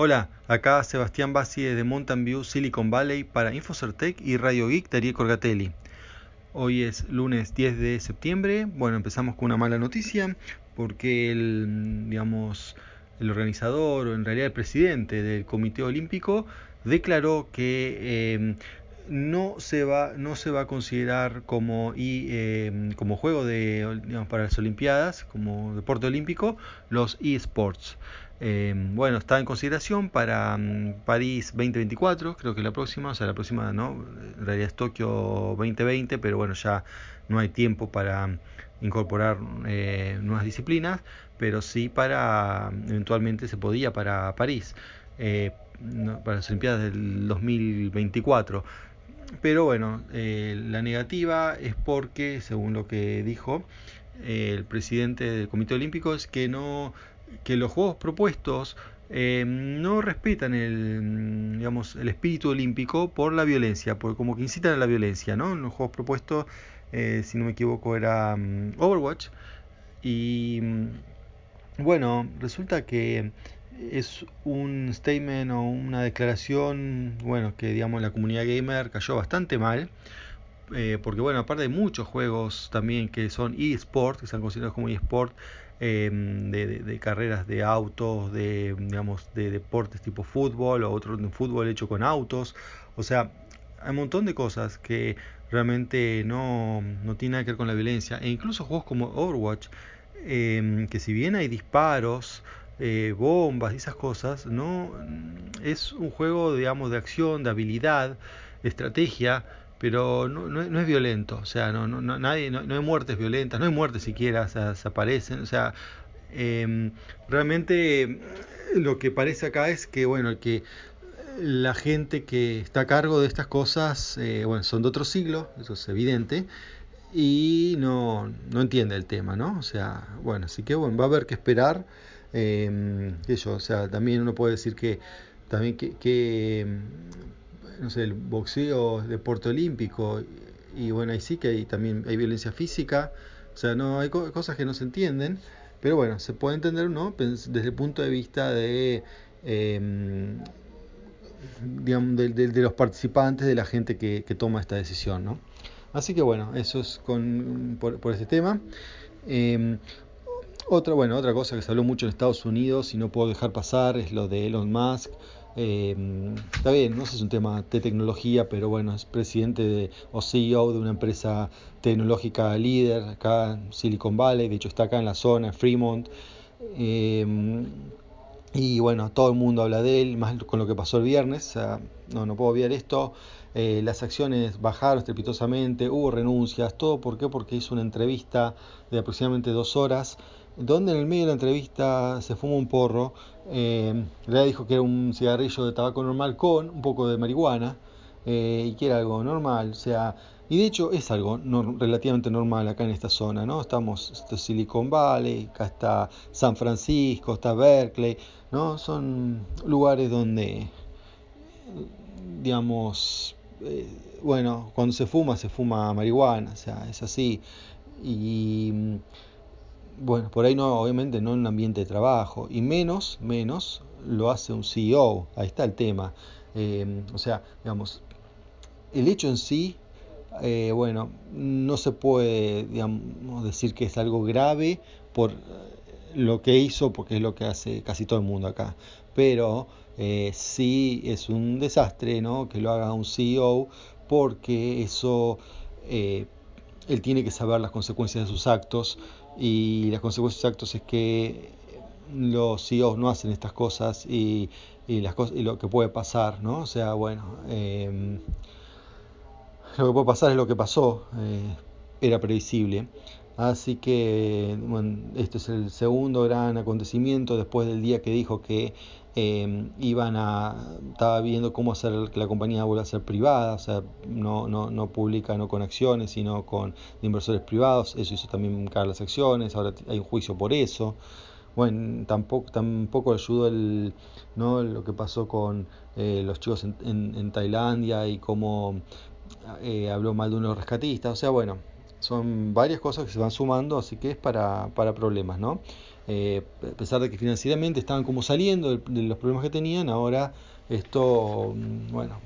Hola, acá Sebastián Bassi de Mountain View, Silicon Valley para Infocertec y Radio Geek Darío Corgatelli. Hoy es lunes 10 de septiembre. Bueno, empezamos con una mala noticia porque el, digamos, el organizador o en realidad el presidente del Comité Olímpico declaró que em, no se va no se va a considerar como em, como juego de digamos, para las Olimpiadas como deporte olímpico los eSports eh, bueno, está en consideración para mm, París 2024, creo que la próxima, o sea, la próxima no, en realidad es Tokio 2020, pero bueno, ya no hay tiempo para mm, incorporar eh, nuevas disciplinas, pero sí para, mm, eventualmente se podía para París, eh, para las Olimpiadas del 2024. Pero bueno, la negativa es porque, según lo que dijo el presidente del Comité Olímpico, es que no que los juegos propuestos eh, no respetan el, digamos, el espíritu olímpico por la violencia, porque como que incitan a la violencia, ¿no? En los juegos propuestos, eh, si no me equivoco, era mm, Overwatch. Y mm, bueno, resulta que es un statement o una declaración, bueno, que digamos la comunidad gamer cayó bastante mal. Eh, porque bueno, aparte de muchos juegos también que son eSport, que están considerados como eSport, Em, de, carreras de autos, de, digamos, de deportes tipo fútbol o otro fútbol hecho con autos. O sea, hay un montón de cosas que realmente no, no tienen nada que ver con la violencia. E incluso juegos como Overwatch, em, que si bien hay disparos, eh, bombas y esas cosas, no es un juego, digamos, de acción, de habilidad, de estrategia pero no, no, es violento, o sea, no, no, nadie, no, hay muertes violentas, no hay muertes siquiera, se aparecen, o sea, em, realmente lo que parece acá es que, bueno, que la gente que está a cargo de estas cosas, eh, bueno, son de otro siglo, eso es evidente, y no, no entiende el tema, ¿no? O sea, bueno, así que bueno, va a haber que esperar, eh, o sea, también uno puede decir que también que no sé, el boxeo, deporte olímpico, y bueno, ahí sí que hay, también hay violencia física, o sea, no hay cosas que no se entienden, pero bueno, se puede entender, ¿no? Desde el punto de vista de, em, digamos, de, los participantes, de la gente que, toma esta decisión, ¿no? Así que bueno, eso es con, por, por este tema. Em, otra, bueno, otra cosa que se habló mucho en Estados Unidos y no puedo dejar pasar es lo de Elon Musk eh, está bien, no sé si es un tema de tecnología, pero bueno, es presidente de, o CEO de una empresa tecnológica líder acá en Silicon Valley, de hecho está acá en la zona, en Fremont. Eh, y bueno, todo el mundo habla de él, más con lo que pasó el viernes, no, no puedo olvidar esto. Eh, las acciones bajaron estrepitosamente, hubo renuncias, todo ¿por qué? Porque hizo una entrevista de aproximadamente dos horas donde en el medio de la entrevista se fuma un porro. Eh, le dijo que era un cigarrillo de tabaco normal con un poco de marihuana eh, y que era algo normal. O sea, y de hecho es algo relativamente normal acá en esta zona, ¿no? Estamos esto Silicon Valley, acá está San Francisco, está Berkeley, ¿no? Son lugares donde, digamos, eh, bueno, cuando se fuma, se fuma marihuana, o sea, es así. Y bueno, por ahí no, obviamente no en un ambiente de trabajo, y menos, menos lo hace un CEO, ahí está el tema. Eh, o sea, digamos, el hecho en sí, eh, bueno, no se puede, decir que es algo grave por lo que hizo, porque es lo que hace casi todo el mundo acá. Pero eh, sí es un desastre, ¿no? Que lo haga un CEO, porque eso, él tiene que saber las consecuencias de sus actos y las consecuencias actos es que los CEOs no hacen estas cosas y, y, las cosas, y lo que puede pasar, ¿no? O sea, bueno, eh, lo que puede pasar es lo que pasó, eh, era previsible. Así que, este es el segundo gran acontecimiento después del día que dijo que eh, iban a, estaba viendo cómo hacer que la compañía vuelva a ser privada, o sea, no, no, no publica no con acciones, sino con inversores privados, eso hizo también caer las acciones, ahora hay un juicio por eso. Bueno, tampoco, tampoco ayudó el, ¿no? lo que pasó con eh, los chicos en, en, Tailandia y cómo eh, habló mal de unos rescatistas, o sea, bueno, son varias cosas que se van sumando, así que es para, para problemas, ¿no? Eh, a pesar de que financieramente estaban como saliendo de, los problemas que tenían, ahora esto, mm, bueno,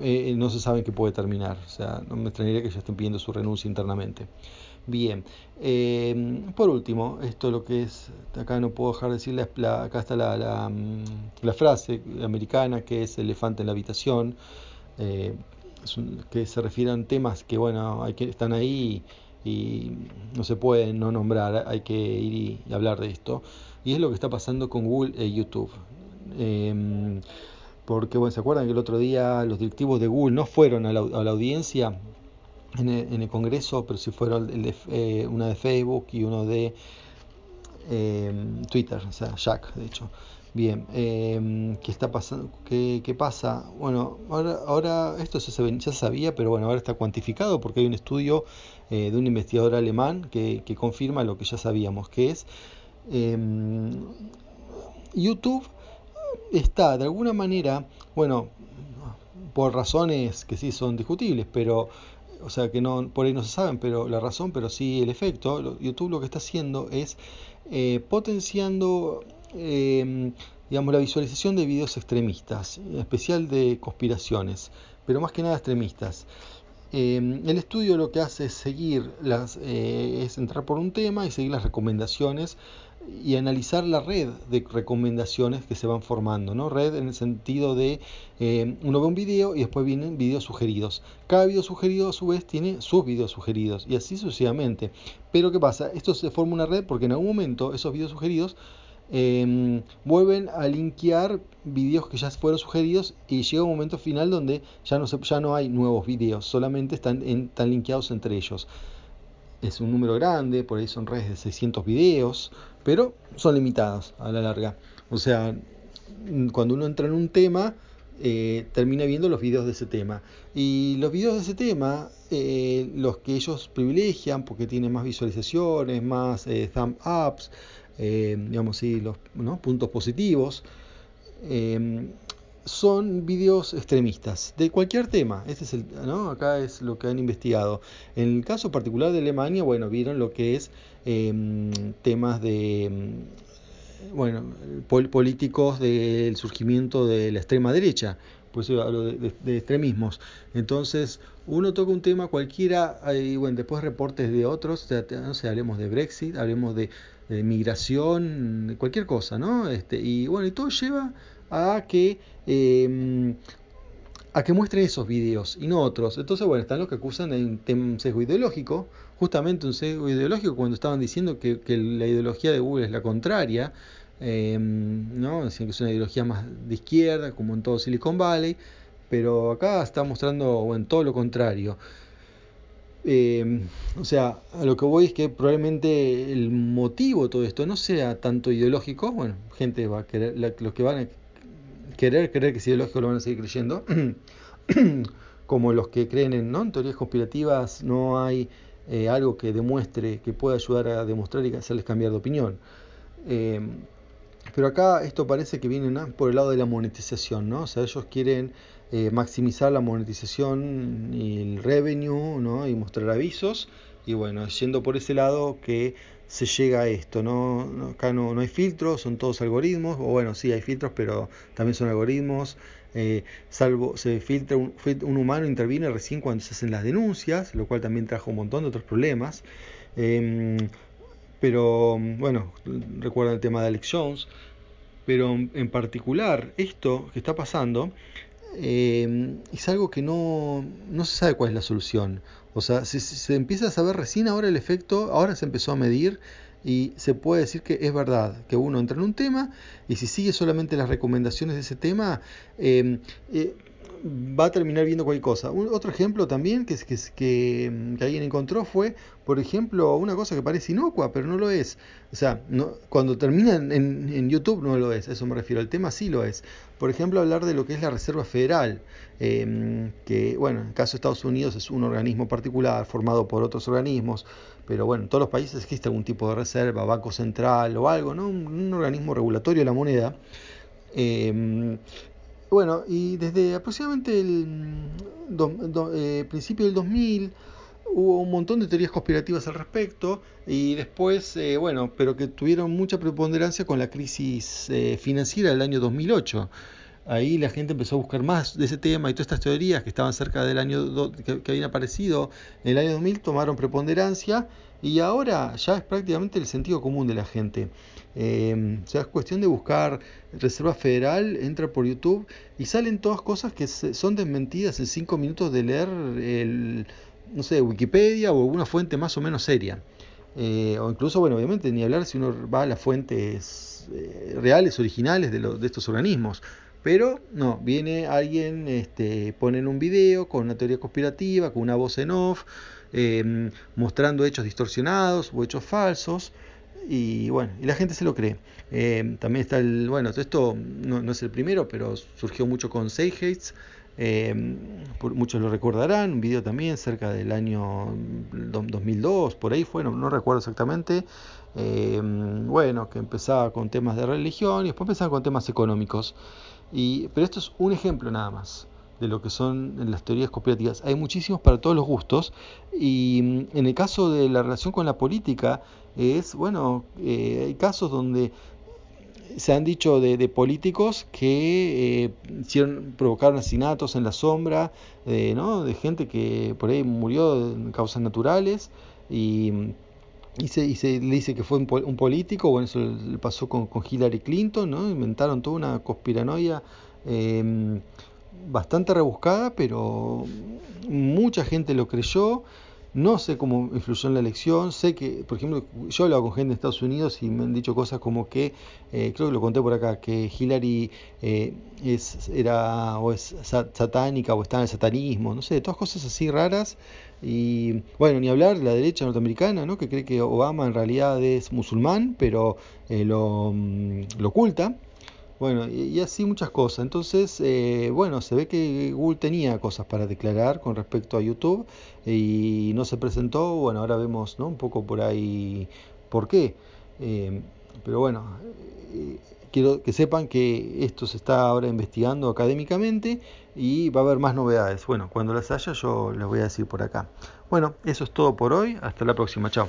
eh, no se sabe en qué puede terminar. O sea, no me extrañaría que ya estén pidiendo su renuncia internamente. Bien, eh, por último, esto lo que es, acá no puedo dejar de decir, la, acá está la, la, mm, la, frase americana que es elefante en la habitación, que se refieren temas que, bueno, hay que, están ahí no se puede no nombrar, hay que ir y, hablar de esto. Y es lo que está pasando con Google e YouTube. Em, porque, bueno, ¿se acuerdan que el otro día los directivos de Google no fueron a la, audiencia en el, Congreso, pero sí fueron el eh, una de Facebook y uno de em, Twitter, o sea, Jack, de hecho. Bien, eh, ¿qué está pasando? ¿Qué, ¿Qué, pasa? Bueno, ahora, ahora esto ya se, ya sabía, pero bueno, ahora está cuantificado porque hay un estudio eh, de un investigador alemán que, que, confirma lo que ya sabíamos, que es em, YouTube está de alguna manera, bueno, por razones que sí son discutibles, pero o sea que no por ahí no se saben, pero la razón, pero sí el efecto, YouTube lo que está haciendo es eh, potenciando eh, digamos, la visualización de videos extremistas, en especial de conspiraciones, pero más que nada extremistas. Eh, el estudio lo que hace es seguir eh, es entrar por un tema y seguir las recomendaciones y analizar la red de recomendaciones que se van formando, ¿no? Red en el sentido de eh, uno ve un video y después vienen videos sugeridos. Cada video sugerido a su vez tiene sus videos sugeridos y así sucesivamente. Pero ¿qué pasa? Esto se forma una red porque en algún momento esos videos sugeridos Em, vuelven a linkear vídeos que ya fueron sugeridos y llega un momento final donde ya no, ya no hay nuevos vídeos, solamente están, están linkeados entre ellos. Es un número grande, por ahí son redes de 600 videos, pero son limitados a la larga. O sea, cuando uno entra en un tema, eh, termina viendo los videos de ese tema. Y los videos de ese tema, eh, los que ellos privilegian, porque tienen más visualizaciones, más eh, thumb ups, eh, digamos sí, los puntos positivos, eh, son vídeos extremistas de cualquier tema. Este es el, ¿no? Acá es lo que han investigado. En el caso particular de Alemania, bueno, vieron lo que es em, temas de bueno, políticos del surgimiento de la extrema derecha, pues hablo de, extremismos. Entonces, uno toca un tema cualquiera, y bueno, después reportes de otros, no sé, hablemos de Brexit, hablemos de de migración, cualquier cosa, ¿no? Este, y bueno, y todo lleva a que em, a que muestren esos videos y no otros. Entonces, bueno, están los que acusan de un sesgo ideológico, justamente un sesgo ideológico cuando estaban diciendo que, la ideología de Google es la contraria, em, ¿no? Decían que es una ideología más de izquierda, como en todo Silicon Valley, pero acá está mostrando, bueno, todo lo contrario. Eh, o sea, a lo que voy es que probablemente el motivo de todo esto no sea tanto ideológico, bueno, gente va a querer, los que van a querer creer que es ideológico lo van a seguir creyendo, como los que creen en, ¿no? teorías conspirativas, no hay eh, algo que demuestre, que pueda ayudar a demostrar y hacerles cambiar de opinión. Eh, pero acá esto parece que viene por el lado de la monetización, ¿no? O sea, ellos quieren eh, maximizar la monetización y el revenue, ¿no? Y mostrar avisos. Y bueno, yendo por ese lado que se llega a esto, ¿no? acá no, no, hay filtros, son todos algoritmos, o bueno, sí hay filtros, pero también son algoritmos. Eh, salvo se filtra un, un, humano interviene recién cuando se hacen las denuncias, lo cual también trajo un montón de otros problemas. Em, pero bueno, recuerda el tema de Alex Jones, pero en particular esto que está pasando eh, es algo que no, no, se sabe cuál es la solución. O sea, se, se empieza a saber recién ahora el efecto, ahora se empezó a medir y se puede decir que es verdad, que uno entra en un tema y si sigue solamente las recomendaciones de ese tema, eh, eh, va a terminar viendo cualquier cosa. Un, otro ejemplo también que, que, que, que, alguien encontró fue, por ejemplo, una cosa que parece inocua, pero no lo es. O sea, cuando termina en, YouTube no lo es, eso me refiero. El tema sí lo es. Por ejemplo, hablar de lo que es la Reserva Federal, eh, que, bueno, en el caso de Estados Unidos es un organismo particular formado por otros organismos, pero bueno, en todos los países existe algún tipo de reserva, banco central o algo, ¿no? Un, organismo regulatorio de la moneda. Eh, bueno, y desde aproximadamente el do, do, eh, principio del 2000, hubo un montón de teorías conspirativas al respecto y después, eh, bueno, pero que tuvieron mucha preponderancia con la crisis eh, financiera del año 2008. Ahí la gente empezó a buscar más de ese tema y todas estas teorías que estaban cerca del año que, habían aparecido en el año 2000 tomaron preponderancia y ahora ya es prácticamente el sentido común de la gente. Eh, o sea, es cuestión de buscar Reserva Federal, entra por YouTube y salen todas cosas que son desmentidas en cinco minutos de leer el, no sé, Wikipedia o alguna fuente más o menos seria. Eh, o incluso, bueno, obviamente, ni hablar si uno va a las fuentes eh, reales, originales de, de estos organismos. Pero no, viene alguien, este, ponen un video con una teoría conspirativa, con una voz en off, em, mostrando hechos distorsionados o hechos falsos, y bueno, y la gente se lo cree. Em, también está el, bueno, esto no, es el primero, pero surgió mucho con Seigeitz, eh, muchos lo recordarán, un video también cerca del año 2002, por ahí fue, no, recuerdo exactamente. Bueno, que empezaba con temas de religión y después empezaba con temas económicos. Y, pero esto es un ejemplo nada más de lo que son las teorías conspirativas. Hay muchísimos para todos los gustos y mm, en el caso de la relación con la política es, bueno, eh, hay casos donde se han dicho de, políticos que eh, hicieron, provocaron asesinatos en la sombra, eh, ¿no? de gente que por ahí murió en causas naturales y, y, se, y se, le dice que fue un, un, político, bueno, eso le pasó con, Hillary Clinton, ¿no? inventaron toda una conspiranoia eh, bastante rebuscada, pero mucha gente lo creyó no sé cómo influyó en la elección, sé que, por ejemplo, yo he hablado con gente de Estados Unidos y me han dicho cosas como que, eh, creo que lo conté por acá, que Hillary eh, es, era o es satánica o está en el satanismo, no sé, todas cosas así raras. Y bueno, ni hablar de la derecha norteamericana, ¿no? que cree que Obama en realidad es musulmán, pero eh, lo, mm, lo oculta. Bueno, y, así muchas cosas. Entonces, eh, bueno, se ve que Google tenía cosas para declarar con respecto a YouTube y no se presentó. Bueno, ahora vemos ¿no? un poco por ahí por qué. Eh, pero bueno, eh, quiero que sepan que esto se está ahora investigando académicamente y va a haber más novedades. Bueno, cuando las haya yo les voy a decir por acá. Bueno, eso es todo por hoy. Hasta la próxima. Chao.